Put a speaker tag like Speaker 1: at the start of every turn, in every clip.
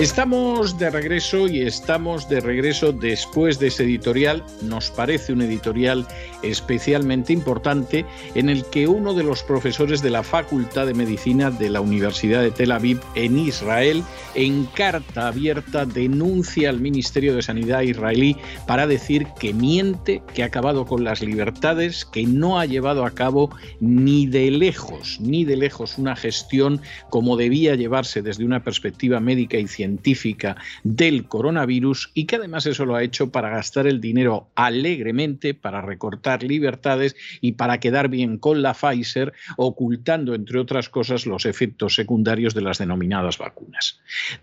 Speaker 1: Estamos de regreso y estamos de regreso después de ese editorial. Nos parece un editorial especialmente importante en el que uno de los profesores de la Facultad de Medicina de la Universidad de Tel Aviv en Israel, en carta abierta, denuncia al Ministerio de Sanidad israelí para decir que miente, que ha acabado con las libertades, que no ha llevado a cabo ni de lejos, ni de lejos una gestión como debía llevarse desde una perspectiva médica y científica científica del coronavirus y que además eso lo ha hecho para gastar el dinero alegremente, para recortar libertades y para quedar bien con la Pfizer, ocultando, entre otras cosas, los efectos secundarios de las denominadas vacunas.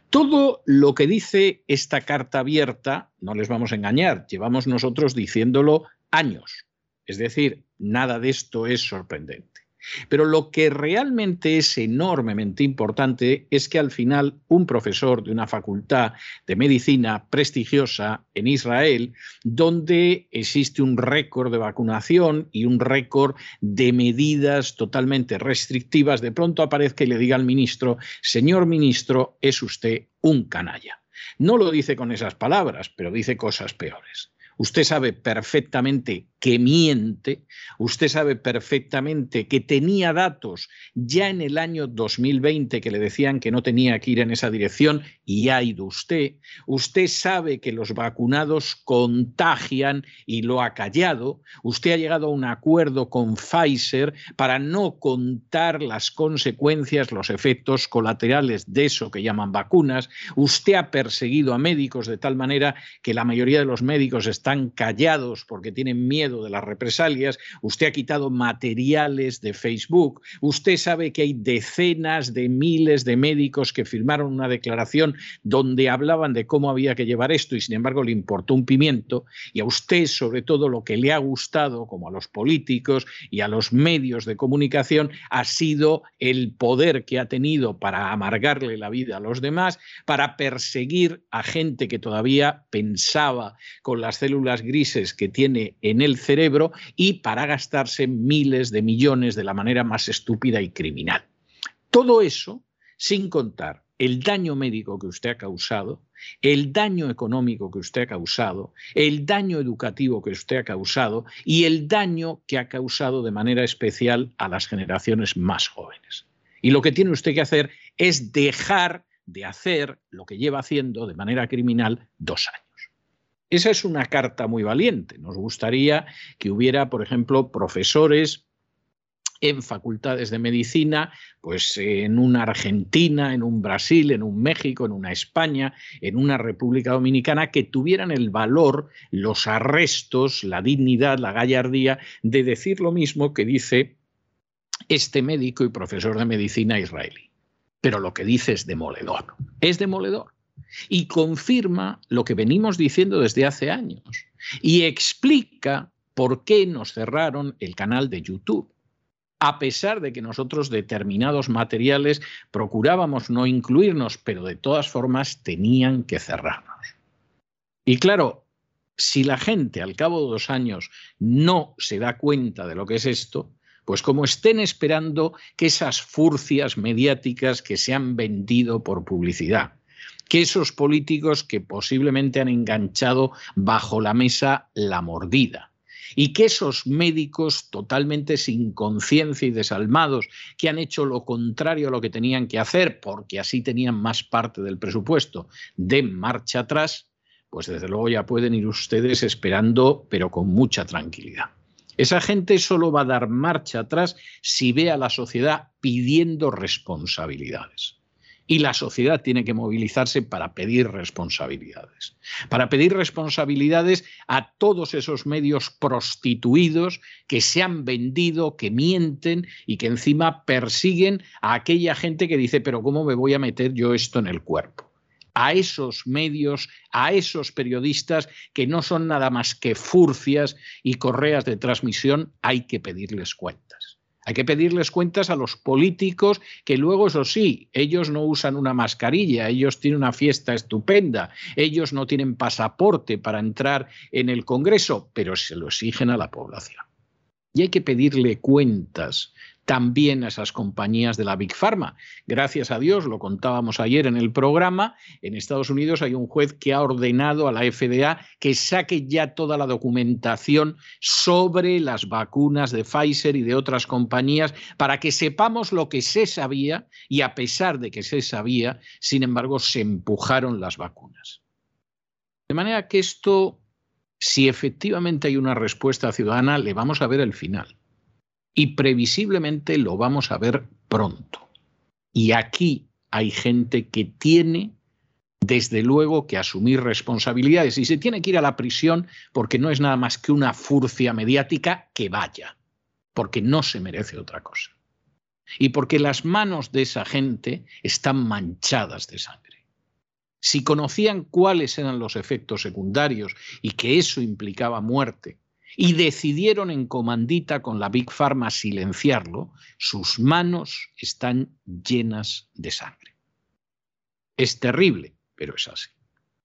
Speaker 1: Todo lo que dice esta carta abierta, no les vamos a engañar, llevamos nosotros diciéndolo años. Es decir, nada de esto es sorprendente. Pero lo que realmente es enormemente importante es que al final un profesor de una facultad de medicina prestigiosa en Israel, donde existe un récord de vacunación y un récord de medidas totalmente restrictivas, de pronto aparezca y le diga al ministro, señor ministro, es usted un canalla. No lo dice con esas palabras, pero dice cosas peores. Usted sabe perfectamente que miente, usted sabe perfectamente que tenía datos ya en el año 2020 que le decían que no tenía que ir en esa dirección y ha ido usted, usted sabe que los vacunados contagian y lo ha callado, usted ha llegado a un acuerdo con Pfizer para no contar las consecuencias, los efectos colaterales de eso que llaman vacunas, usted ha perseguido a médicos de tal manera que la mayoría de los médicos están callados porque tienen miedo de las represalias, usted ha quitado materiales de Facebook, usted sabe que hay decenas de miles de médicos que firmaron una declaración donde hablaban de cómo había que llevar esto y sin embargo le importó un pimiento, y a usted sobre todo lo que le ha gustado, como a los políticos y a los medios de comunicación, ha sido el poder que ha tenido para amargarle la vida a los demás, para perseguir a gente que todavía pensaba con las células grises que tiene en el cerebro y para gastarse miles de millones de la manera más estúpida y criminal. Todo eso sin contar el daño médico que usted ha causado, el daño económico que usted ha causado, el daño educativo que usted ha causado y el daño que ha causado de manera especial a las generaciones más jóvenes. Y lo que tiene usted que hacer es dejar de hacer lo que lleva haciendo de manera criminal dos años. Esa es una carta muy valiente. Nos gustaría que hubiera, por ejemplo, profesores en facultades de medicina, pues en una Argentina, en un Brasil, en un México, en una España, en una República Dominicana, que tuvieran el valor, los arrestos, la dignidad, la gallardía de decir lo mismo que dice este médico y profesor de medicina israelí. Pero lo que dice es demoledor. Es demoledor y confirma lo que venimos diciendo desde hace años y explica por qué nos cerraron el canal de YouTube. A pesar de que nosotros determinados materiales procurábamos no incluirnos, pero de todas formas tenían que cerrarnos. Y claro, si la gente al cabo de dos años no se da cuenta de lo que es esto, pues como estén esperando que esas furcias mediáticas que se han vendido por publicidad, que esos políticos que posiblemente han enganchado bajo la mesa la mordida y que esos médicos totalmente sin conciencia y desalmados, que han hecho lo contrario a lo que tenían que hacer, porque así tenían más parte del presupuesto, de marcha atrás, pues desde luego ya pueden ir ustedes esperando, pero con mucha tranquilidad. Esa gente solo va a dar marcha atrás si ve a la sociedad pidiendo responsabilidades y la sociedad tiene que movilizarse para pedir responsabilidades. Para pedir responsabilidades a todos esos medios prostituidos que se han vendido, que mienten y que encima persiguen a aquella gente que dice, pero ¿cómo me voy a meter yo esto en el cuerpo? a esos medios, a esos periodistas que no son nada más que furcias y correas de transmisión, hay que pedirles cuentas. Hay que pedirles cuentas a los políticos que luego, eso sí, ellos no usan una mascarilla, ellos tienen una fiesta estupenda, ellos no tienen pasaporte para entrar en el Congreso, pero se lo exigen a la población. Y hay que pedirle cuentas también a esas compañías de la Big Pharma. Gracias a Dios, lo contábamos ayer en el programa, en Estados Unidos hay un juez que ha ordenado a la FDA que saque ya toda la documentación sobre las vacunas de Pfizer y de otras compañías para que sepamos lo que se sabía y a pesar de que se sabía, sin embargo, se empujaron las vacunas. De manera que esto, si efectivamente hay una respuesta ciudadana, le vamos a ver el final y previsiblemente lo vamos a ver pronto. Y aquí hay gente que tiene, desde luego, que asumir responsabilidades y se tiene que ir a la prisión porque no es nada más que una furcia mediática que vaya, porque no se merece otra cosa. Y porque las manos de esa gente están manchadas de sangre. Si conocían cuáles eran los efectos secundarios y que eso implicaba muerte, y decidieron en comandita con la Big Pharma silenciarlo, sus manos están llenas de sangre. Es terrible, pero es así.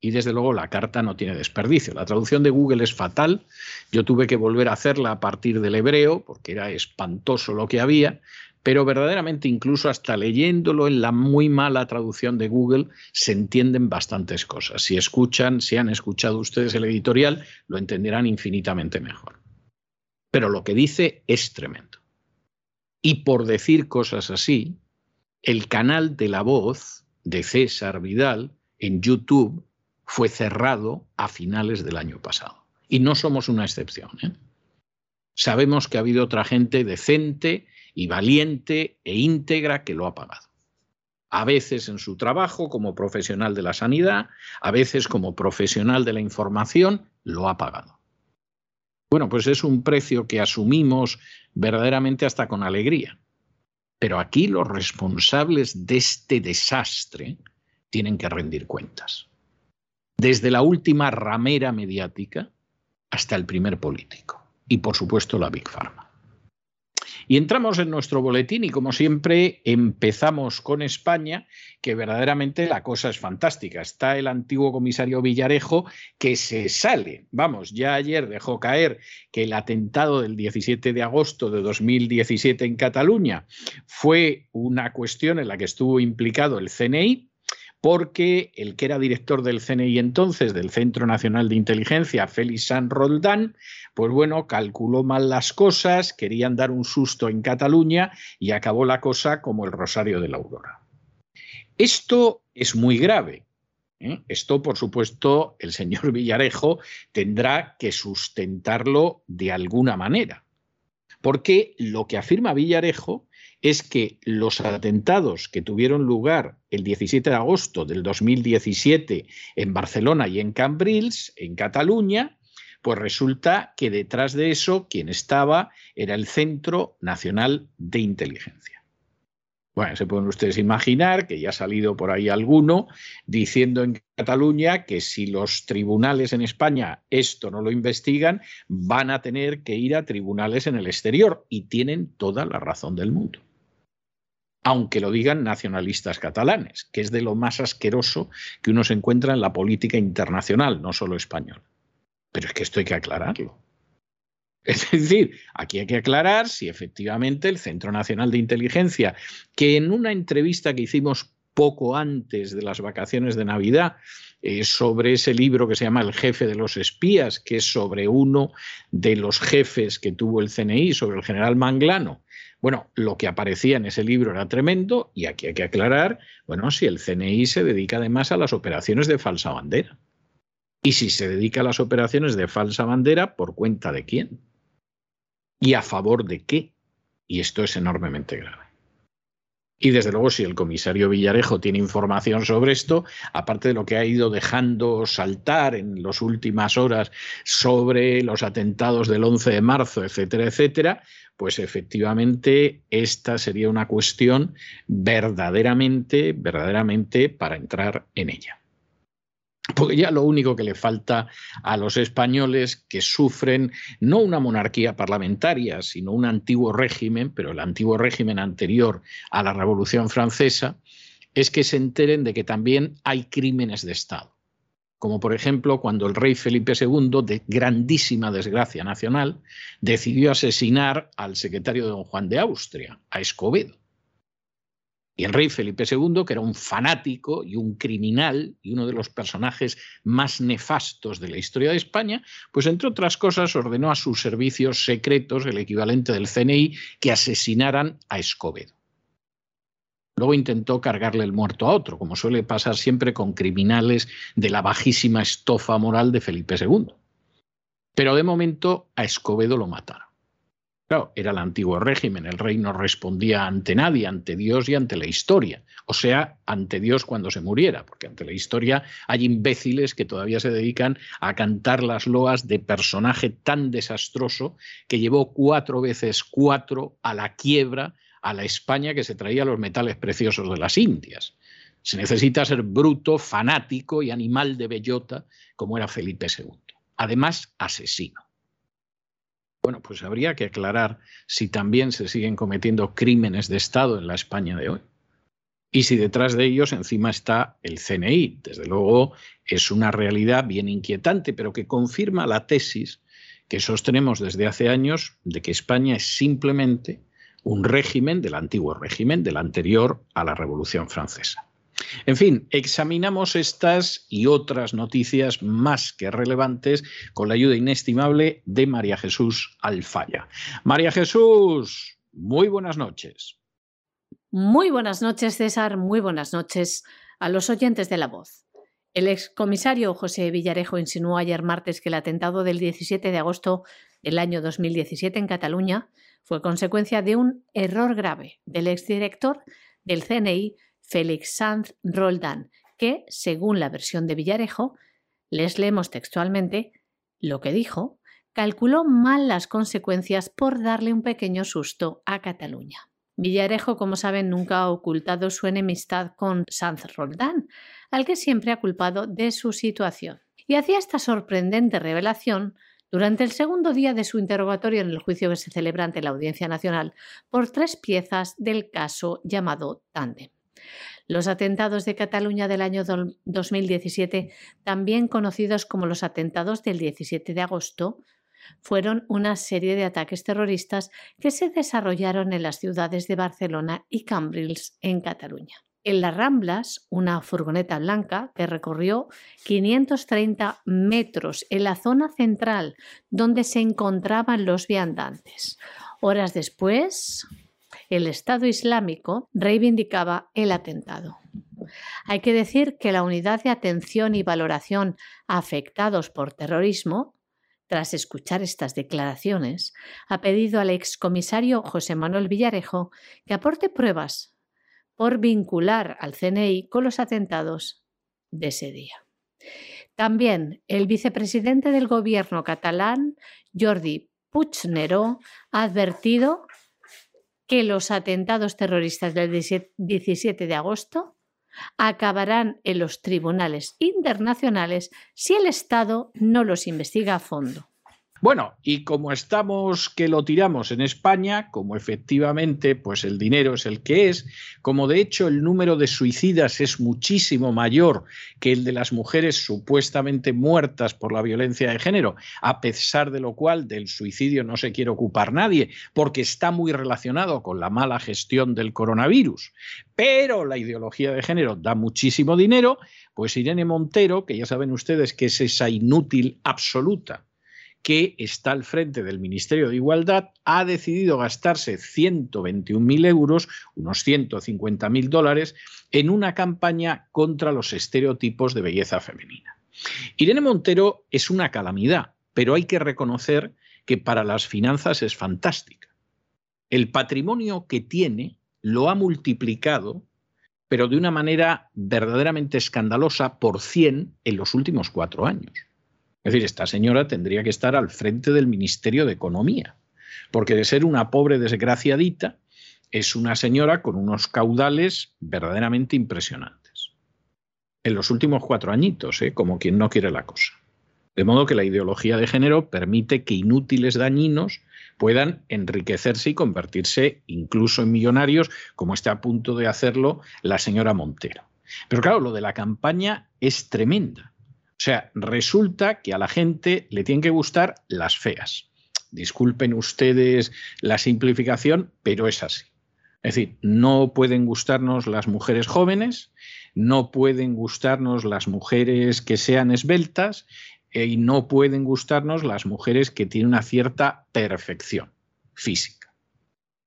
Speaker 1: Y desde luego la carta no tiene desperdicio. La traducción de Google es fatal. Yo tuve que volver a hacerla a partir del hebreo porque era espantoso lo que había, pero verdaderamente incluso hasta leyéndolo en la muy mala traducción de Google se entienden bastantes cosas. Si escuchan, si han escuchado ustedes el editorial, lo entenderán infinitamente mejor. Pero lo que dice es tremendo. Y por decir cosas así, el canal de la voz de César Vidal en YouTube fue cerrado a finales del año pasado. Y no somos una excepción. ¿eh? Sabemos que ha habido otra gente decente y valiente e íntegra que lo ha pagado. A veces en su trabajo como profesional de la sanidad, a veces como profesional de la información, lo ha pagado. Bueno, pues es un precio que asumimos verdaderamente hasta con alegría. Pero aquí los responsables de este desastre tienen que rendir cuentas. Desde la última ramera mediática hasta el primer político. Y por supuesto la Big Pharma. Y entramos en nuestro boletín y como siempre empezamos con España, que verdaderamente la cosa es fantástica. Está el antiguo comisario Villarejo que se sale. Vamos, ya ayer dejó caer que el atentado del 17 de agosto de 2017 en Cataluña fue una cuestión en la que estuvo implicado el CNI porque el que era director del CNI entonces, del Centro Nacional de Inteligencia, Félix San Roldán, pues bueno, calculó mal las cosas, querían dar un susto en Cataluña y acabó la cosa como el Rosario de la Aurora. Esto es muy grave. ¿eh? Esto, por supuesto, el señor Villarejo tendrá que sustentarlo de alguna manera. Porque lo que afirma Villarejo es que los atentados que tuvieron lugar el 17 de agosto del 2017 en Barcelona y en Cambrils, en Cataluña, pues resulta que detrás de eso quien estaba era el Centro Nacional de Inteligencia. Bueno, se pueden ustedes imaginar que ya ha salido por ahí alguno diciendo en Cataluña que si los tribunales en España esto no lo investigan, van a tener que ir a tribunales en el exterior y tienen toda la razón del mundo aunque lo digan nacionalistas catalanes, que es de lo más asqueroso que uno se encuentra en la política internacional, no solo española. Pero es que esto hay que aclararlo. Es decir, aquí hay que aclarar si efectivamente el Centro Nacional de Inteligencia, que en una entrevista que hicimos poco antes de las vacaciones de Navidad, eh, sobre ese libro que se llama El jefe de los espías, que es sobre uno de los jefes que tuvo el CNI, sobre el general Manglano, bueno, lo que aparecía en ese libro era tremendo y aquí hay que aclarar, bueno, si el CNI se dedica además a las operaciones de falsa bandera. Y si se dedica a las operaciones de falsa bandera, ¿por cuenta de quién? ¿Y a favor de qué? Y esto es enormemente grave. Y desde luego, si el comisario Villarejo tiene información sobre esto, aparte de lo que ha ido dejando saltar en las últimas horas sobre los atentados del 11 de marzo, etcétera, etcétera, pues efectivamente esta sería una cuestión verdaderamente, verdaderamente para entrar en ella. Porque ya lo único que le falta a los españoles que sufren no una monarquía parlamentaria, sino un antiguo régimen, pero el antiguo régimen anterior a la Revolución Francesa, es que se enteren de que también hay crímenes de Estado. Como por ejemplo cuando el rey Felipe II, de grandísima desgracia nacional, decidió asesinar al secretario de don Juan de Austria, a Escobedo. Y el rey Felipe II, que era un fanático y un criminal y uno de los personajes más nefastos de la historia de España, pues entre otras cosas ordenó a sus servicios secretos, el equivalente del CNI, que asesinaran a Escobedo. Luego intentó cargarle el muerto a otro, como suele pasar siempre con criminales de la bajísima estofa moral de Felipe II. Pero de momento a Escobedo lo mataron era el antiguo régimen, el rey no respondía ante nadie, ante Dios y ante la historia, o sea, ante Dios cuando se muriera, porque ante la historia hay imbéciles que todavía se dedican a cantar las loas de personaje tan desastroso que llevó cuatro veces cuatro a la quiebra a la España que se traía los metales preciosos de las Indias. Se necesita ser bruto, fanático y animal de bellota como era Felipe II. Además, asesino. Bueno, pues habría que aclarar si también se siguen cometiendo crímenes de Estado en la España de hoy. Y si detrás de ellos encima está el CNI. Desde luego es una realidad bien inquietante, pero que confirma la tesis que sostenemos desde hace años de que España es simplemente un régimen del antiguo régimen, del anterior a la Revolución Francesa. En fin, examinamos estas y otras noticias más que relevantes con la ayuda inestimable de María Jesús Alfaya. María Jesús, muy buenas noches.
Speaker 2: Muy buenas noches, César. Muy buenas noches a los oyentes de la voz. El excomisario José Villarejo insinuó ayer martes que el atentado del 17 de agosto del año 2017 en Cataluña fue consecuencia de un error grave del exdirector del CNI Félix Sanz Roldán, que, según la versión de Villarejo, les leemos textualmente, lo que dijo, calculó mal las consecuencias por darle un pequeño susto a Cataluña. Villarejo, como saben, nunca ha ocultado su enemistad con Sanz Roldán, al que siempre ha culpado de su situación. Y hacía esta sorprendente revelación durante el segundo día de su interrogatorio en el juicio que se celebra ante la Audiencia Nacional por tres piezas del caso llamado Tandem. Los atentados de Cataluña del año 2017, también conocidos como los atentados del 17 de agosto, fueron una serie de ataques terroristas que se desarrollaron en las ciudades de Barcelona y Cambrils, en Cataluña. En las Ramblas, una furgoneta blanca que recorrió 530 metros en la zona central donde se encontraban los viandantes. Horas después, el Estado Islámico reivindicaba el atentado. Hay que decir que la Unidad de Atención y Valoración Afectados por Terrorismo, tras escuchar estas declaraciones, ha pedido al excomisario José Manuel Villarejo que aporte pruebas por vincular al CNI con los atentados de ese día. También el vicepresidente del gobierno catalán, Jordi Puigneró, ha advertido que los atentados terroristas del 17 de agosto acabarán en los tribunales internacionales si el Estado no los investiga a fondo.
Speaker 1: Bueno, y como estamos que lo tiramos en España, como efectivamente pues el dinero es el que es, como de hecho el número de suicidas es muchísimo mayor que el de las mujeres supuestamente muertas por la violencia de género, a pesar de lo cual del suicidio no se quiere ocupar nadie, porque está muy relacionado con la mala gestión del coronavirus. Pero la ideología de género da muchísimo dinero, pues Irene Montero, que ya saben ustedes que es esa inútil absoluta, que está al frente del Ministerio de Igualdad, ha decidido gastarse 121.000 euros, unos 150.000 dólares, en una campaña contra los estereotipos de belleza femenina. Irene Montero es una calamidad, pero hay que reconocer que para las finanzas es fantástica. El patrimonio que tiene lo ha multiplicado, pero de una manera verdaderamente escandalosa por 100 en los últimos cuatro años. Es decir, esta señora tendría que estar al frente del Ministerio de Economía, porque de ser una pobre desgraciadita, es una señora con unos caudales verdaderamente impresionantes. en los últimos cuatro añitos, ¿eh? como quien no quiere la cosa. De modo que la ideología de género permite que inútiles dañinos puedan enriquecerse y convertirse incluso en millonarios, como está a punto de hacerlo la señora Montero. Pero claro, lo de la campaña es tremenda. O sea, resulta que a la gente le tienen que gustar las feas. Disculpen ustedes la simplificación, pero es así. Es decir, no pueden gustarnos las mujeres jóvenes, no pueden gustarnos las mujeres que sean esbeltas y no pueden gustarnos las mujeres que tienen una cierta perfección física.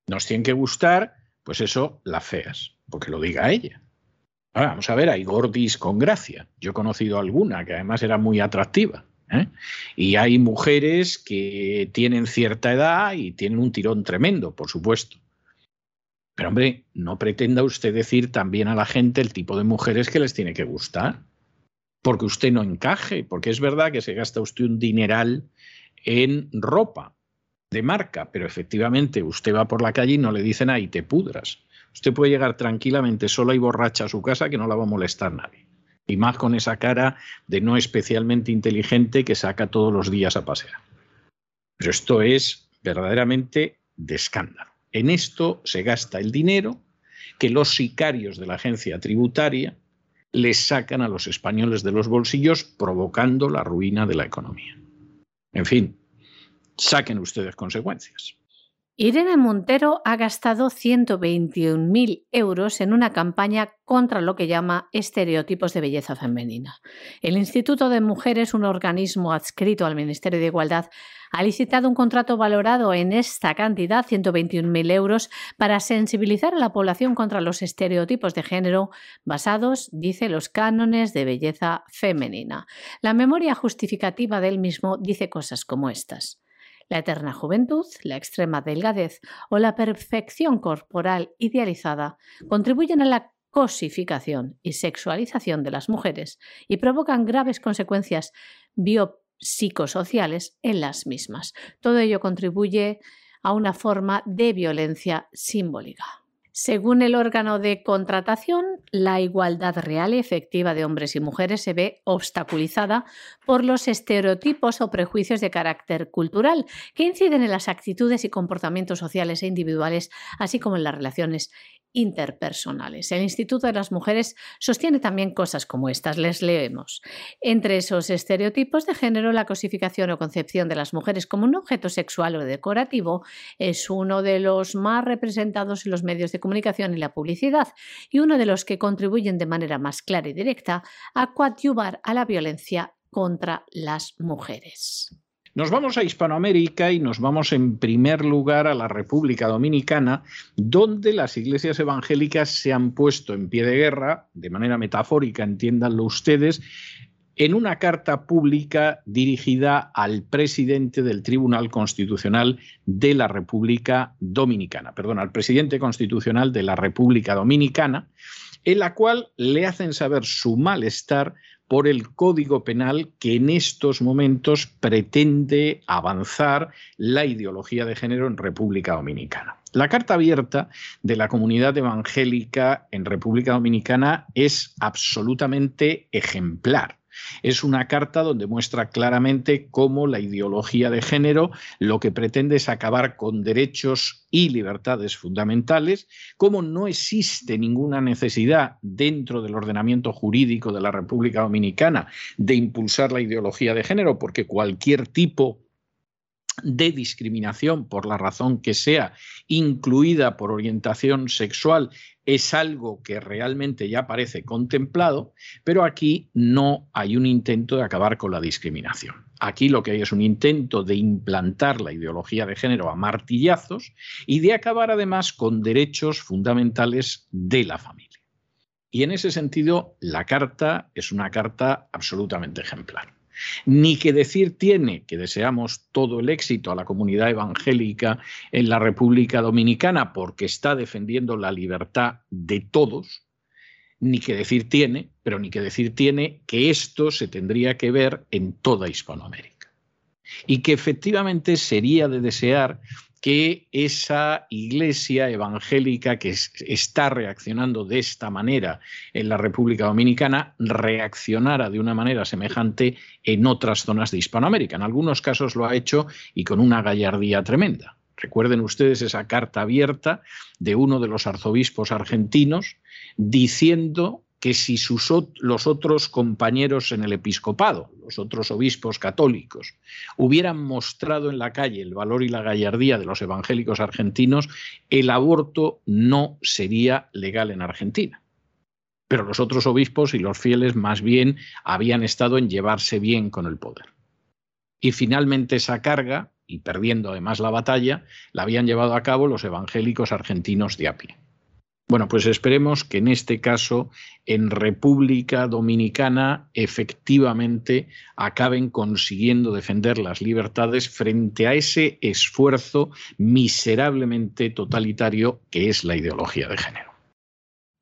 Speaker 1: Nos tienen que gustar, pues eso, las feas, porque lo diga ella. Vamos a ver, hay gordis con gracia. Yo he conocido alguna que además era muy atractiva. ¿eh? Y hay mujeres que tienen cierta edad y tienen un tirón tremendo, por supuesto. Pero hombre, no pretenda usted decir también a la gente el tipo de mujeres que les tiene que gustar porque usted no encaje, porque es verdad que se gasta usted un dineral en ropa de marca, pero efectivamente usted va por la calle y no le dicen ahí te pudras. Usted puede llegar tranquilamente sola y borracha a su casa que no la va a molestar nadie. Y más con esa cara de no especialmente inteligente que saca todos los días a pasear. Pero esto es verdaderamente de escándalo. En esto se gasta el dinero que los sicarios de la agencia tributaria les sacan a los españoles de los bolsillos, provocando la ruina de la economía. En fin, saquen ustedes consecuencias.
Speaker 2: Irene Montero ha gastado 121.000 euros en una campaña contra lo que llama estereotipos de belleza femenina. El Instituto de Mujeres, un organismo adscrito al Ministerio de Igualdad, ha licitado un contrato valorado en esta cantidad, 121.000 euros, para sensibilizar a la población contra los estereotipos de género basados, dice, los cánones de belleza femenina. La memoria justificativa del mismo dice cosas como estas. La eterna juventud, la extrema delgadez o la perfección corporal idealizada contribuyen a la cosificación y sexualización de las mujeres y provocan graves consecuencias biopsicosociales en las mismas. Todo ello contribuye a una forma de violencia simbólica. Según el órgano de contratación, la igualdad real y efectiva de hombres y mujeres se ve obstaculizada por los estereotipos o prejuicios de carácter cultural que inciden en las actitudes y comportamientos sociales e individuales, así como en las relaciones interpersonales. El Instituto de las Mujeres sostiene también cosas como estas. Les leemos. Entre esos estereotipos de género, la cosificación o concepción de las mujeres como un objeto sexual o decorativo es uno de los más representados en los medios de comunicación y la publicidad y uno de los que contribuyen de manera más clara y directa a coadyuvar a la violencia contra las mujeres.
Speaker 1: Nos vamos a Hispanoamérica y nos vamos en primer lugar a la República Dominicana, donde las iglesias evangélicas se han puesto en pie de guerra, de manera metafórica, entiéndanlo ustedes, en una carta pública dirigida al presidente del Tribunal Constitucional de la República Dominicana, perdón, al presidente constitucional de la República Dominicana, en la cual le hacen saber su malestar por el Código Penal que en estos momentos pretende avanzar la ideología de género en República Dominicana. La carta abierta de la comunidad evangélica en República Dominicana es absolutamente ejemplar. Es una carta donde muestra claramente cómo la ideología de género lo que pretende es acabar con derechos y libertades fundamentales, cómo no existe ninguna necesidad dentro del ordenamiento jurídico de la República Dominicana de impulsar la ideología de género, porque cualquier tipo de discriminación por la razón que sea, incluida por orientación sexual, es algo que realmente ya parece contemplado, pero aquí no hay un intento de acabar con la discriminación. Aquí lo que hay es un intento de implantar la ideología de género a martillazos y de acabar además con derechos fundamentales de la familia. Y en ese sentido, la carta es una carta absolutamente ejemplar. Ni que decir tiene que deseamos todo el éxito a la comunidad evangélica en la República Dominicana porque está defendiendo la libertad de todos, ni que decir tiene, pero ni que decir tiene que esto se tendría que ver en toda Hispanoamérica. Y que efectivamente sería de desear que esa iglesia evangélica que está reaccionando de esta manera en la República Dominicana reaccionara de una manera semejante en otras zonas de Hispanoamérica. En algunos casos lo ha hecho y con una gallardía tremenda. Recuerden ustedes esa carta abierta de uno de los arzobispos argentinos diciendo que si sus, los otros compañeros en el episcopado, los otros obispos católicos, hubieran mostrado en la calle el valor y la gallardía de los evangélicos argentinos, el aborto no sería legal en Argentina. Pero los otros obispos y los fieles más bien habían estado en llevarse bien con el poder. Y finalmente esa carga, y perdiendo además la batalla, la habían llevado a cabo los evangélicos argentinos de a pie. Bueno, pues esperemos que en este caso, en República Dominicana, efectivamente acaben consiguiendo defender las libertades frente a ese esfuerzo miserablemente totalitario que es la ideología de género.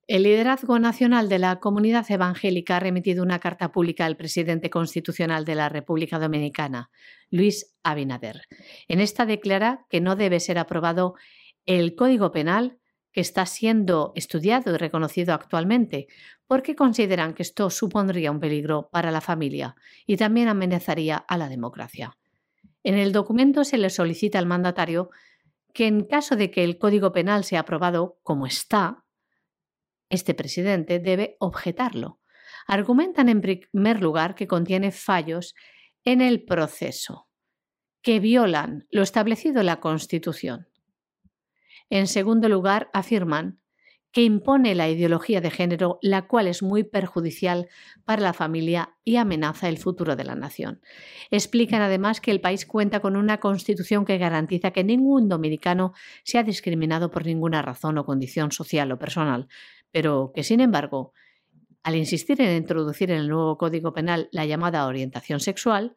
Speaker 2: El liderazgo nacional de la comunidad evangélica ha remitido una carta pública al presidente constitucional de la República Dominicana, Luis Abinader. En esta declara que no debe ser aprobado el Código Penal que está siendo estudiado y reconocido actualmente, porque consideran que esto supondría un peligro para la familia y también amenazaría a la democracia. En el documento se le solicita al mandatario que en caso de que el Código Penal sea aprobado como está, este presidente debe objetarlo. Argumentan en primer lugar que contiene fallos en el proceso, que violan lo establecido en la Constitución. En segundo lugar, afirman que impone la ideología de género, la cual es muy perjudicial para la familia y amenaza el futuro de la nación. Explican además que el país cuenta con una constitución que garantiza que ningún dominicano sea discriminado por ninguna razón o condición social o personal, pero que, sin embargo, al insistir en introducir en el nuevo Código Penal la llamada orientación sexual,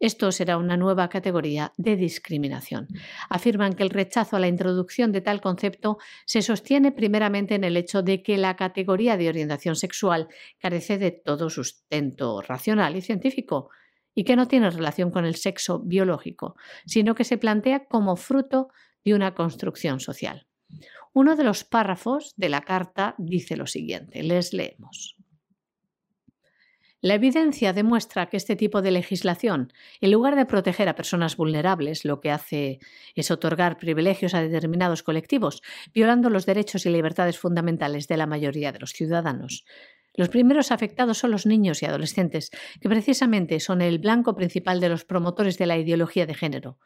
Speaker 2: esto será una nueva categoría de discriminación. Afirman que el rechazo a la introducción de tal concepto se sostiene primeramente en el hecho de que la categoría de orientación sexual carece de todo sustento racional y científico y que no tiene relación con el sexo biológico, sino que se plantea como fruto de una construcción social. Uno de los párrafos de la carta dice lo siguiente, les leemos. La evidencia demuestra que este tipo de legislación, en lugar de proteger a personas vulnerables, lo que hace es otorgar privilegios a determinados colectivos, violando los derechos y libertades fundamentales de la mayoría de los ciudadanos. Los primeros afectados son los niños y adolescentes, que precisamente son el blanco principal de los promotores de la ideología de género,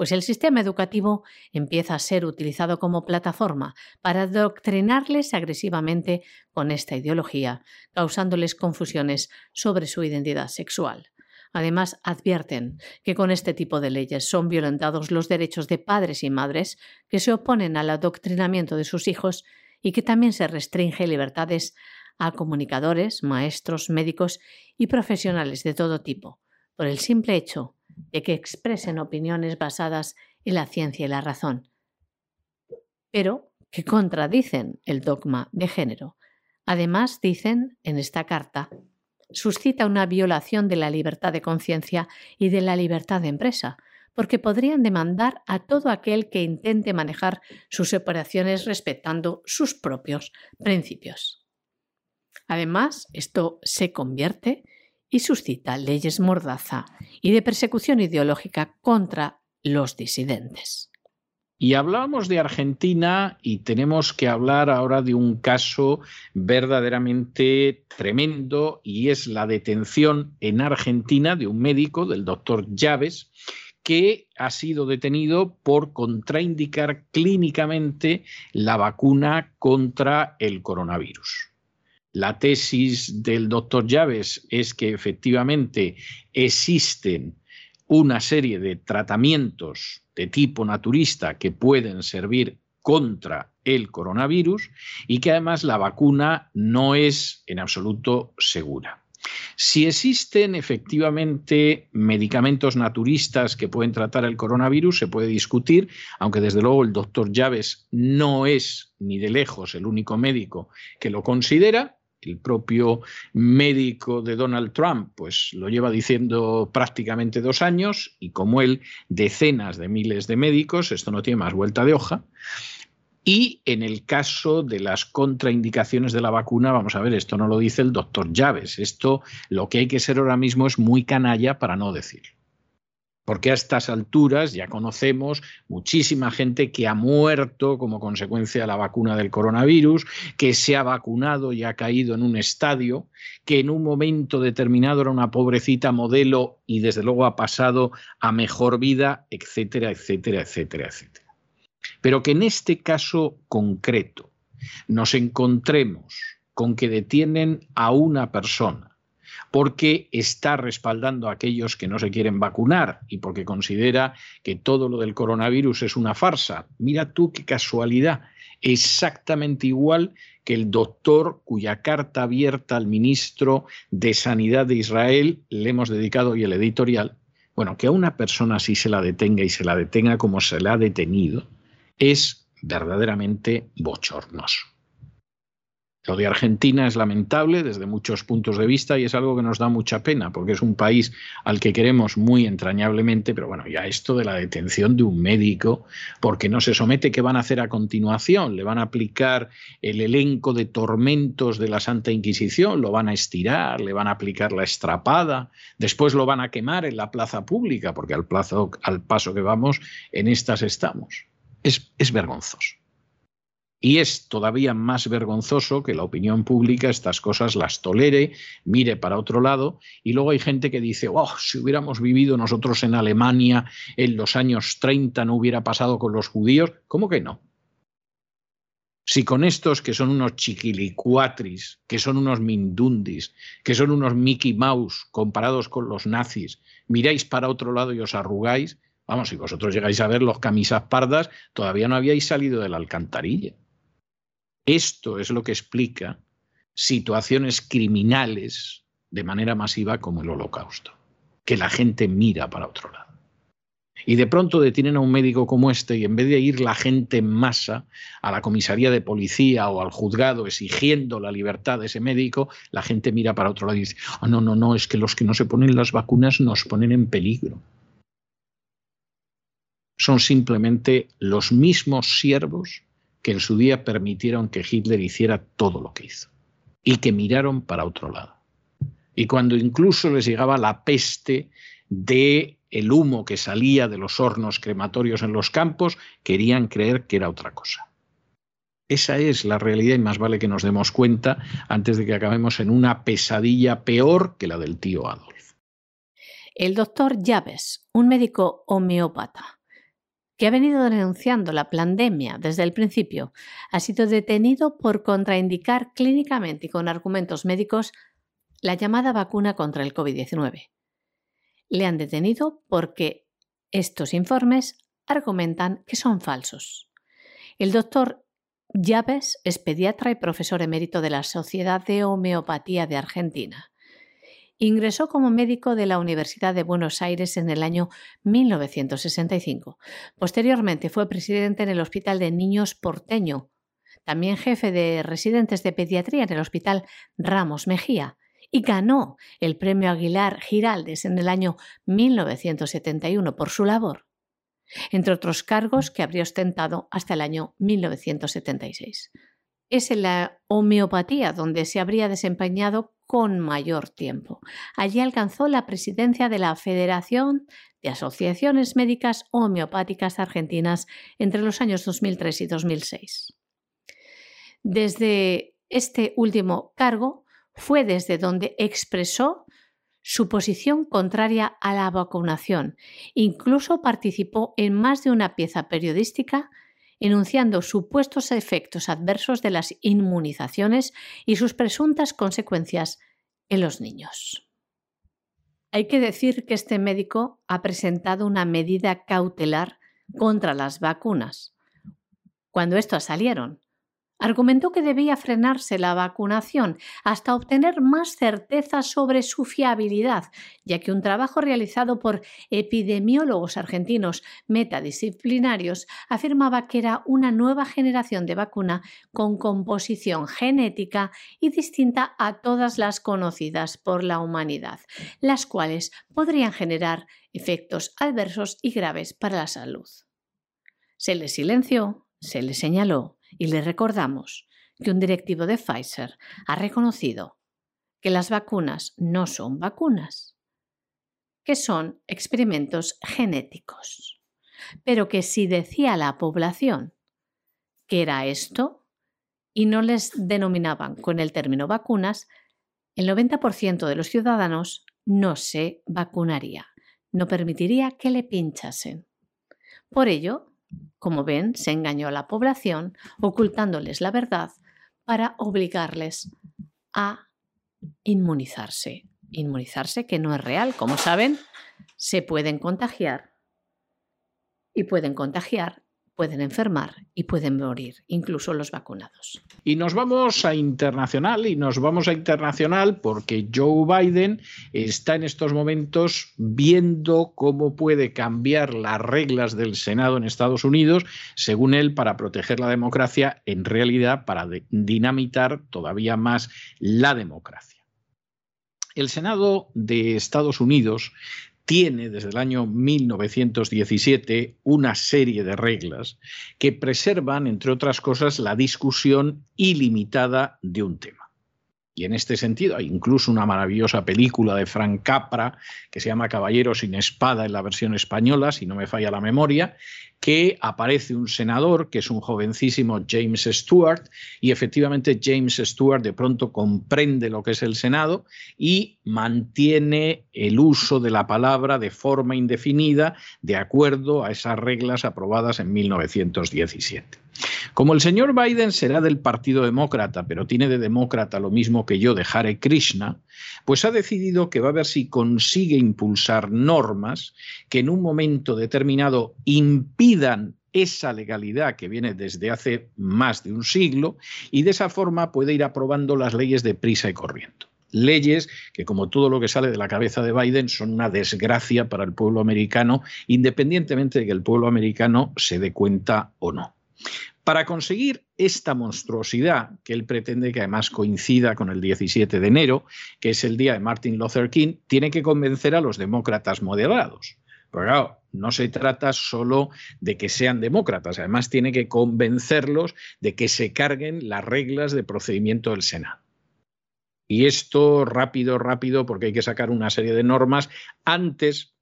Speaker 2: pues el sistema educativo empieza a ser utilizado como plataforma para adoctrinarles agresivamente con esta ideología, causándoles confusiones sobre su identidad sexual. Además, advierten que con este tipo de leyes son violentados los derechos de padres y madres que se oponen al adoctrinamiento de sus hijos y que también se restringe libertades a comunicadores, maestros, médicos y profesionales de todo tipo, por el simple hecho de que expresen opiniones basadas en la ciencia y la razón, pero que contradicen el dogma de género. Además, dicen en esta carta, suscita una violación de la libertad de conciencia y de la libertad de empresa, porque podrían demandar a todo aquel que intente manejar sus operaciones respetando sus propios principios. Además, esto se convierte y suscita leyes mordaza y de persecución ideológica contra los disidentes.
Speaker 1: Y hablábamos de Argentina y tenemos que hablar ahora de un caso verdaderamente tremendo y es la detención en Argentina de un médico, del doctor Llaves, que ha sido detenido por contraindicar clínicamente la vacuna contra el coronavirus. La tesis del doctor Llaves es que efectivamente existen una serie de tratamientos de tipo naturista que pueden servir contra el coronavirus y que además la vacuna no es en absoluto segura. Si existen efectivamente medicamentos naturistas que pueden tratar el coronavirus, se puede discutir, aunque desde luego el doctor Llaves no es ni de lejos el único médico que lo considera, el propio médico de Donald Trump, pues lo lleva diciendo prácticamente dos años y como él, decenas de miles de médicos, esto no tiene más vuelta de hoja. Y en el caso de las contraindicaciones de la vacuna, vamos a ver, esto no lo dice el doctor Llaves, esto lo que hay que ser ahora mismo es muy canalla para no decirlo porque a estas alturas ya conocemos muchísima gente que ha muerto como consecuencia de la vacuna del coronavirus, que se ha vacunado y ha caído en un estadio, que en un momento determinado era una pobrecita modelo y desde luego ha pasado a mejor vida, etcétera, etcétera, etcétera, etcétera. Pero que en este caso concreto nos encontremos con que detienen a una persona porque está respaldando a aquellos que no se quieren vacunar y porque considera que todo lo del coronavirus es una farsa. Mira tú qué casualidad, exactamente igual que el doctor cuya carta abierta al ministro de Sanidad de Israel le hemos dedicado hoy el editorial. Bueno, que a una persona así se la detenga y se la detenga como se la ha detenido es verdaderamente bochornoso. Lo de Argentina es lamentable desde muchos puntos de vista y es algo que nos da mucha pena porque es un país al que queremos muy entrañablemente, pero bueno, ya esto de la detención de un médico porque no se somete, ¿qué van a hacer a continuación? ¿Le van a aplicar el elenco de tormentos de la Santa Inquisición? ¿Lo van a estirar? ¿Le van a aplicar la estrapada? Después lo van a quemar en la plaza pública porque al, paso que vamos en estas estamos. Es, es vergonzoso. Y es todavía más vergonzoso que la opinión pública estas cosas las tolere, mire para otro lado, y luego hay gente que dice, oh, si hubiéramos vivido nosotros en Alemania en los años 30 no hubiera pasado con los judíos, ¿cómo que no? Si con estos que son unos chiquilicuatris, que son unos mindundis, que son unos Mickey Mouse comparados con los nazis, miráis para otro lado y os arrugáis, vamos, si vosotros llegáis a ver los camisas pardas, todavía no habíais salido de la alcantarilla. Esto es lo que explica situaciones criminales de manera masiva como el holocausto, que la gente mira para otro lado. Y de pronto detienen a un médico como este y en vez de ir la gente en masa a la comisaría de policía o al juzgado exigiendo la libertad de ese médico, la gente mira para otro lado y dice, oh, no, no, no, es que los que no se ponen las vacunas nos ponen en peligro. Son simplemente los mismos siervos que en su día permitieron que Hitler hiciera todo lo que hizo y que miraron para otro lado. Y cuando incluso les llegaba la peste de el humo que salía de los hornos crematorios en los campos, querían creer que era otra cosa. Esa es la realidad y más vale que nos demos cuenta antes de que acabemos en una pesadilla peor que la del tío Adolf.
Speaker 2: El doctor Llaves, un médico homeópata, que ha venido denunciando la pandemia desde el principio, ha sido detenido por contraindicar clínicamente y con argumentos médicos la llamada vacuna contra el COVID-19. Le han detenido porque estos informes argumentan que son falsos. El doctor Llaves es pediatra y profesor emérito de la Sociedad de Homeopatía de Argentina. Ingresó como médico de la Universidad de Buenos Aires en el año 1965. Posteriormente fue presidente en el Hospital de Niños Porteño, también jefe de residentes de pediatría en el Hospital Ramos Mejía y ganó el Premio Aguilar Giraldes en el año 1971 por su labor, entre otros cargos que habría ostentado hasta el año 1976. Es en la homeopatía donde se habría desempeñado con mayor tiempo. Allí alcanzó la presidencia de la Federación de Asociaciones Médicas Homeopáticas Argentinas entre los años 2003 y 2006. Desde este último cargo fue desde donde expresó su posición contraria a la vacunación. Incluso participó en más de una pieza periodística enunciando supuestos efectos adversos de las inmunizaciones y sus presuntas consecuencias en los niños. Hay que decir que este médico ha presentado una medida cautelar contra las vacunas cuando estas salieron, argumentó que debía frenarse la vacunación hasta obtener más certeza sobre su fiabilidad, ya que un trabajo realizado por epidemiólogos argentinos metadisciplinarios afirmaba que era una nueva generación de vacuna con composición genética y distinta a todas las conocidas por la humanidad, las cuales podrían generar efectos adversos y graves para la salud. Se le silenció, se le señaló y le recordamos que un directivo de Pfizer ha reconocido que las vacunas no son vacunas, que son experimentos genéticos, pero que si decía la población que era esto y no les denominaban con el término vacunas, el 90% de los ciudadanos no se vacunaría, no permitiría que le pinchasen. Por ello, como ven, se engañó a la población ocultándoles la verdad para obligarles a inmunizarse. Inmunizarse que no es real, como saben, se pueden contagiar y pueden contagiar pueden enfermar y pueden morir, incluso los vacunados.
Speaker 1: Y nos vamos a internacional, y nos vamos a internacional porque Joe Biden está en estos momentos viendo cómo puede cambiar las reglas del Senado en Estados Unidos, según él, para proteger la democracia, en realidad para dinamitar todavía más la democracia. El Senado de Estados Unidos tiene desde el año 1917 una serie de reglas que preservan, entre otras cosas, la discusión ilimitada de un tema. Y en este sentido hay incluso una maravillosa película de Frank Capra que se llama Caballero sin espada en la versión española, si no me falla la memoria, que aparece un senador, que es un jovencísimo James Stewart, y efectivamente James Stewart de pronto comprende lo que es el Senado y mantiene el uso de la palabra de forma indefinida de acuerdo a esas reglas aprobadas en 1917. Como el señor Biden será del Partido Demócrata, pero tiene de demócrata lo mismo que yo de Hare Krishna, pues ha decidido que va a ver si consigue impulsar normas que en un momento determinado impidan esa legalidad que viene desde hace más de un siglo y de esa forma puede ir aprobando las leyes de prisa y corriendo leyes que, como todo lo que sale de la cabeza de Biden, son una desgracia para el pueblo americano, independientemente de que el pueblo americano se dé cuenta o no. Para conseguir esta monstruosidad, que él pretende que además coincida con el 17 de enero, que es el día de Martin Luther King, tiene que convencer a los demócratas moderados. Pero claro, no se trata solo de que sean demócratas, además tiene que convencerlos de que se carguen las reglas de procedimiento del Senado. Y esto rápido, rápido, porque hay que sacar una serie de normas antes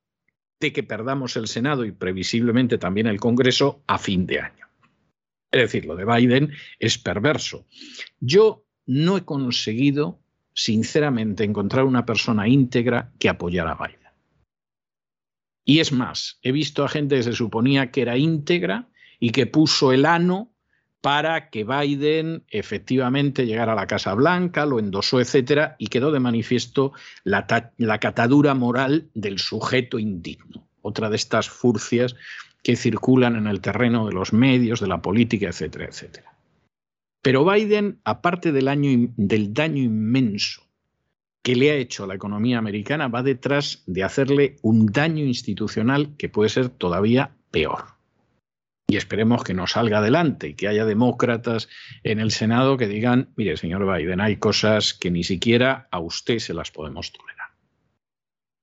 Speaker 1: de que perdamos el Senado y previsiblemente también el Congreso a fin de año. Es decir, lo de Biden es perverso. Yo no he conseguido, sinceramente, encontrar una persona íntegra que apoyara a Biden. Y es más, he visto a gente que se suponía que era íntegra y que puso el ano para que Biden efectivamente llegara a la Casa Blanca, lo endosó, etcétera, y quedó de manifiesto la, la catadura moral del sujeto indigno. Otra de estas furcias que circulan en el terreno de los medios, de la política, etcétera, etcétera. Pero Biden, aparte del, daño inmenso que le ha hecho a la economía americana, va detrás de hacerle un daño institucional que puede ser todavía peor. Y esperemos que no salga adelante y que haya demócratas en el Senado que digan, mire, señor Biden, hay cosas que ni siquiera a usted se las podemos tolerar.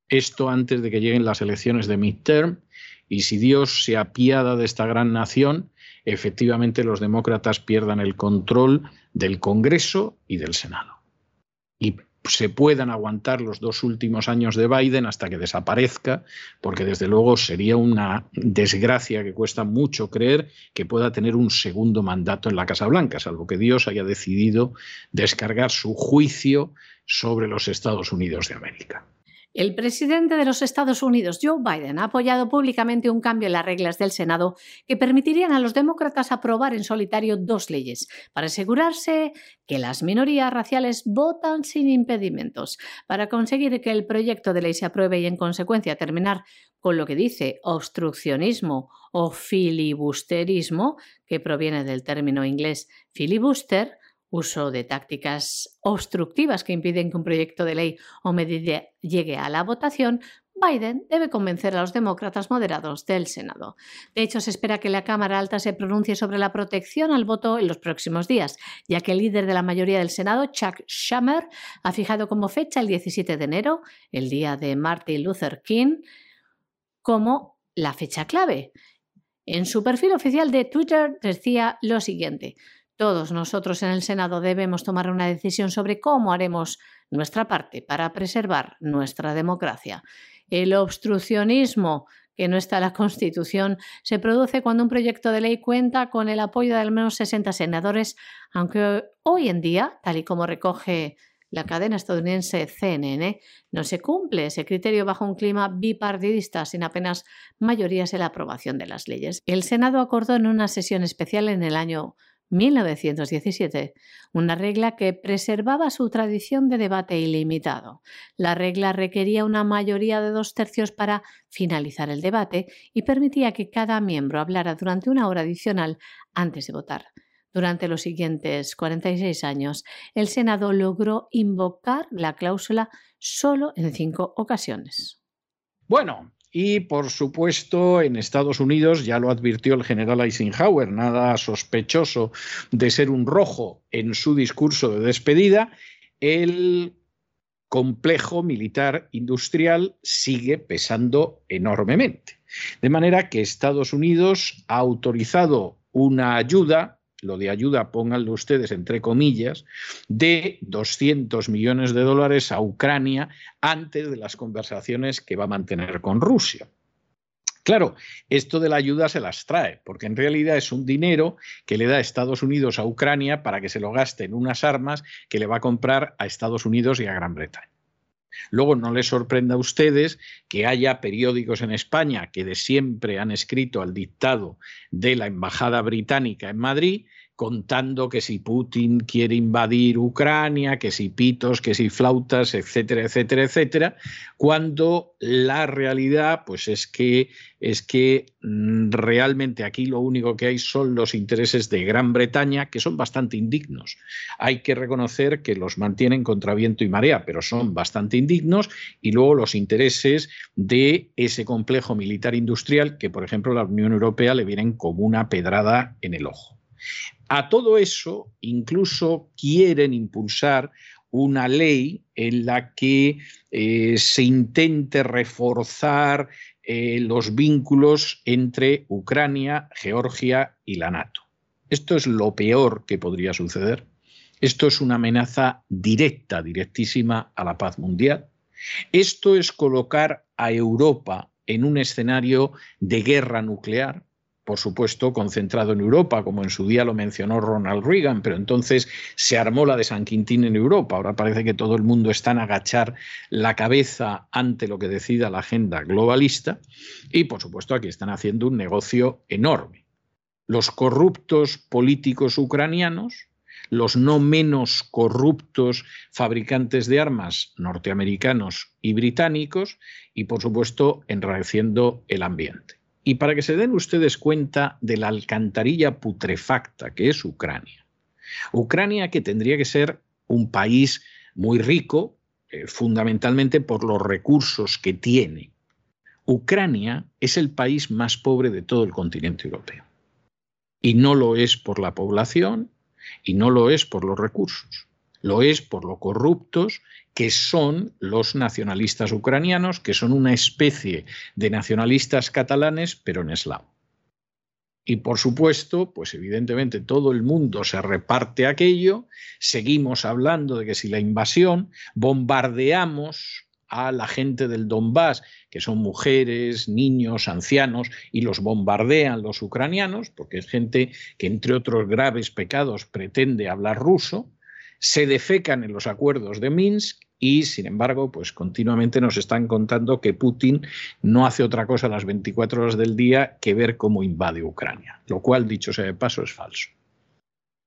Speaker 1: Esto antes de que lleguen las elecciones de midterm y si Dios se apiada de esta gran nación, efectivamente los demócratas pierdan el control del Congreso y del Senado. Y se puedan aguantar los dos últimos años de Biden hasta que desaparezca, porque desde luego sería una desgracia que cuesta mucho creer que pueda tener un segundo mandato en la Casa Blanca, salvo que Dios haya decidido descargar su juicio sobre los Estados Unidos de América.
Speaker 2: El presidente de los Estados Unidos, Joe Biden, ha apoyado públicamente un cambio en las reglas del Senado que permitirían a los demócratas aprobar en solitario dos leyes para asegurarse que las minorías raciales votan sin impedimentos, para conseguir que el proyecto de ley se apruebe y en consecuencia terminar con lo que dice obstruccionismo o filibusterismo, que proviene del término inglés filibuster, uso de tácticas obstructivas que impiden que un proyecto de ley o medida llegue a la votación, Biden debe convencer a los demócratas moderados del Senado. De hecho, se espera que la Cámara Alta se pronuncie sobre la protección al voto en los próximos días, ya que el líder de la mayoría del Senado, Chuck Schumer, ha fijado como fecha el 17 de enero, el día de Martin Luther King, como la fecha clave. En su perfil oficial de Twitter decía lo siguiente, todos nosotros en el Senado debemos tomar una decisión sobre cómo haremos nuestra parte para preservar nuestra democracia. El obstruccionismo que no está en la Constitución se produce cuando un proyecto de ley cuenta con el apoyo de al menos 60 senadores, aunque hoy en día, tal y como recoge la cadena estadounidense CNN, no se cumple ese criterio bajo un clima bipartidista sin apenas mayorías en la aprobación de las leyes. El Senado acordó en una sesión especial en el año 1917, una regla que preservaba su tradición de debate ilimitado. La regla requería una mayoría de dos tercios para finalizar el debate y permitía que cada miembro hablara durante una hora adicional antes de votar. Durante los siguientes 46 años, el Senado logró invocar la cláusula solo en cinco ocasiones.
Speaker 1: Bueno, y por supuesto, en Estados Unidos ya lo advirtió el general Eisenhower, nada sospechoso de ser un rojo en su discurso de despedida, el complejo militar industrial sigue pesando enormemente. De manera que Estados Unidos ha autorizado una ayuda lo de ayuda, pónganlo ustedes entre comillas, de 200 millones de dólares a Ucrania antes de las conversaciones que va a mantener con Rusia. Claro, esto de la ayuda se las trae, porque en realidad es un dinero que le da Estados Unidos a Ucrania para que se lo gaste en unas armas que le va a comprar a Estados Unidos y a Gran Bretaña. Luego no les sorprenda a ustedes que haya periódicos en España que de siempre han escrito al dictado de la Embajada Británica en Madrid contando que si Putin quiere invadir Ucrania, que si pitos, que si flautas, etcétera, etcétera, etcétera, cuando la realidad pues es que es que mm, realmente aquí lo único que hay son los intereses de Gran Bretaña que son bastante indignos. Hay que reconocer que los mantienen contra viento y marea, pero son bastante indignos y luego los intereses de ese complejo militar industrial que por ejemplo la Unión Europea le vienen como una pedrada en el ojo. A todo eso, incluso quieren impulsar una ley en la que eh, se intente reforzar eh, los vínculos entre Ucrania, Georgia y la NATO. Esto es lo peor que podría suceder. Esto es una amenaza directa, directísima a la paz mundial. Esto es colocar a Europa en un escenario de guerra nuclear por supuesto, concentrado en Europa, como en su día lo mencionó Ronald Reagan, pero entonces se armó la de San Quintín en Europa. Ahora parece que todo el mundo está en agachar la cabeza ante lo que decida la agenda globalista. Y, por supuesto, aquí están haciendo un negocio enorme. Los corruptos políticos ucranianos, los no menos corruptos fabricantes de armas norteamericanos y británicos, y, por supuesto, enrareciendo el ambiente. Y para que se den ustedes cuenta de la alcantarilla putrefacta que es Ucrania. Ucrania que tendría que ser un país muy rico, eh, fundamentalmente por los recursos que tiene. Ucrania es el país más pobre de todo el continente europeo. Y no lo es por la población y no lo es por los recursos. Lo es por lo corruptos que son los nacionalistas ucranianos, que son una especie de nacionalistas catalanes, pero en eslavo. Y por supuesto, pues evidentemente todo el mundo se reparte aquello, seguimos hablando de que si la invasión, bombardeamos a la gente del Donbass, que son mujeres, niños, ancianos, y los bombardean los ucranianos, porque es gente que entre otros graves pecados pretende hablar ruso, se defecan en los acuerdos de Minsk y sin embargo, pues continuamente nos están contando que Putin no hace otra cosa a las 24 horas del día que ver cómo invade Ucrania, lo cual, dicho sea de paso, es falso.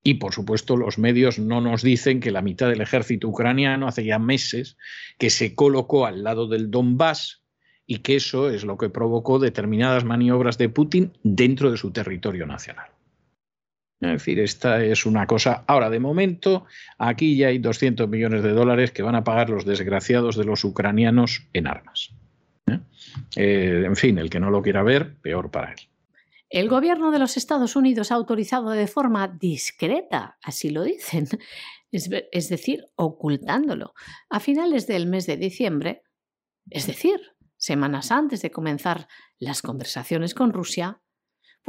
Speaker 1: Y por supuesto, los medios no nos dicen que la mitad del ejército ucraniano hace ya meses que se colocó al lado del Donbass y que eso es lo que provocó determinadas maniobras de Putin dentro de su territorio nacional. Es decir, esta es una cosa. Ahora, de momento, aquí ya hay 200 millones de dólares que van a pagar los desgraciados de los ucranianos en armas. ¿eh? Eh, en fin, el que no lo quiera ver, peor para él.
Speaker 2: El gobierno de los Estados Unidos ha autorizado de forma discreta, así lo dicen, es, es decir, ocultándolo, a finales del mes de diciembre, es decir, semanas antes de comenzar las conversaciones con Rusia,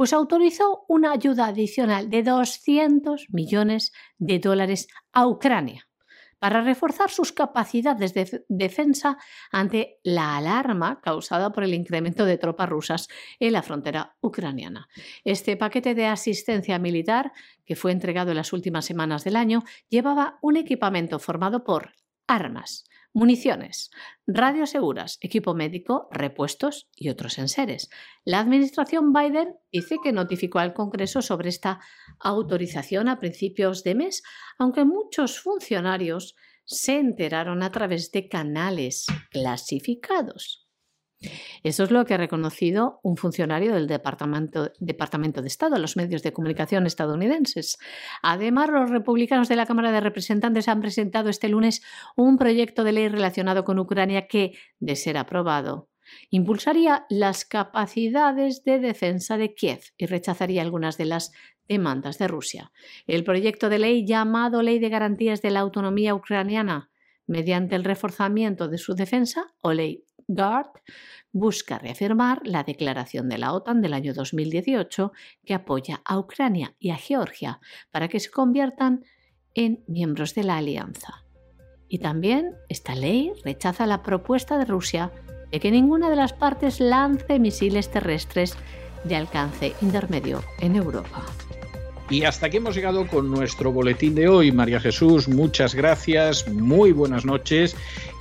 Speaker 2: pues autorizó una ayuda adicional de 200 millones de dólares a Ucrania para reforzar sus capacidades de defensa ante la alarma causada por el incremento de tropas rusas en la frontera ucraniana. Este paquete de asistencia militar, que fue entregado en las últimas semanas del año, llevaba un equipamiento formado por armas, municiones, radios seguras, equipo médico, repuestos y otros enseres. La administración Biden dice que notificó al Congreso sobre esta autorización a principios de mes, aunque muchos funcionarios se enteraron a través de canales clasificados. Eso es lo que ha reconocido un funcionario del Departamento, de Estado a los medios de comunicación estadounidenses. Además, los republicanos de la Cámara de Representantes han presentado este lunes un proyecto de ley relacionado con Ucrania que, de ser aprobado, impulsaría las capacidades de defensa de Kiev y rechazaría algunas de las demandas de Rusia. El proyecto de ley llamado Ley de Garantías de la Autonomía Ucraniana mediante el reforzamiento de su defensa o ley GARD busca reafirmar la declaración de la OTAN del año 2018 que apoya a Ucrania y a Georgia para que se conviertan en miembros de la alianza. Y también esta ley rechaza la propuesta de Rusia de que ninguna de las partes lance misiles terrestres de alcance intermedio en Europa.
Speaker 1: Y hasta aquí hemos llegado con nuestro boletín de hoy. María Jesús, muchas gracias, muy buenas noches,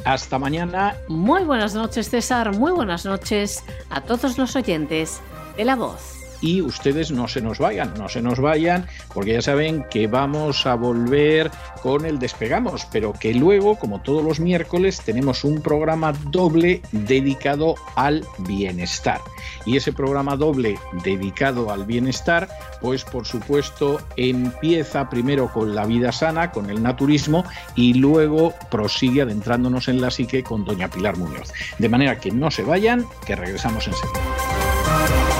Speaker 1: hasta mañana.
Speaker 2: Muy buenas noches, César, muy buenas noches a todos los oyentes de La Voz
Speaker 1: y ustedes no se nos vayan, no se nos vayan, porque ya saben que vamos a volver con el despegamos, pero que luego, como todos los miércoles, tenemos un programa doble dedicado al bienestar. Y ese programa doble dedicado al bienestar, pues por supuesto empieza primero con la vida sana, con el naturismo, y luego prosigue adentrándonos en la psique con doña Pilar Muñoz. De manera que no se vayan, que regresamos enseguida.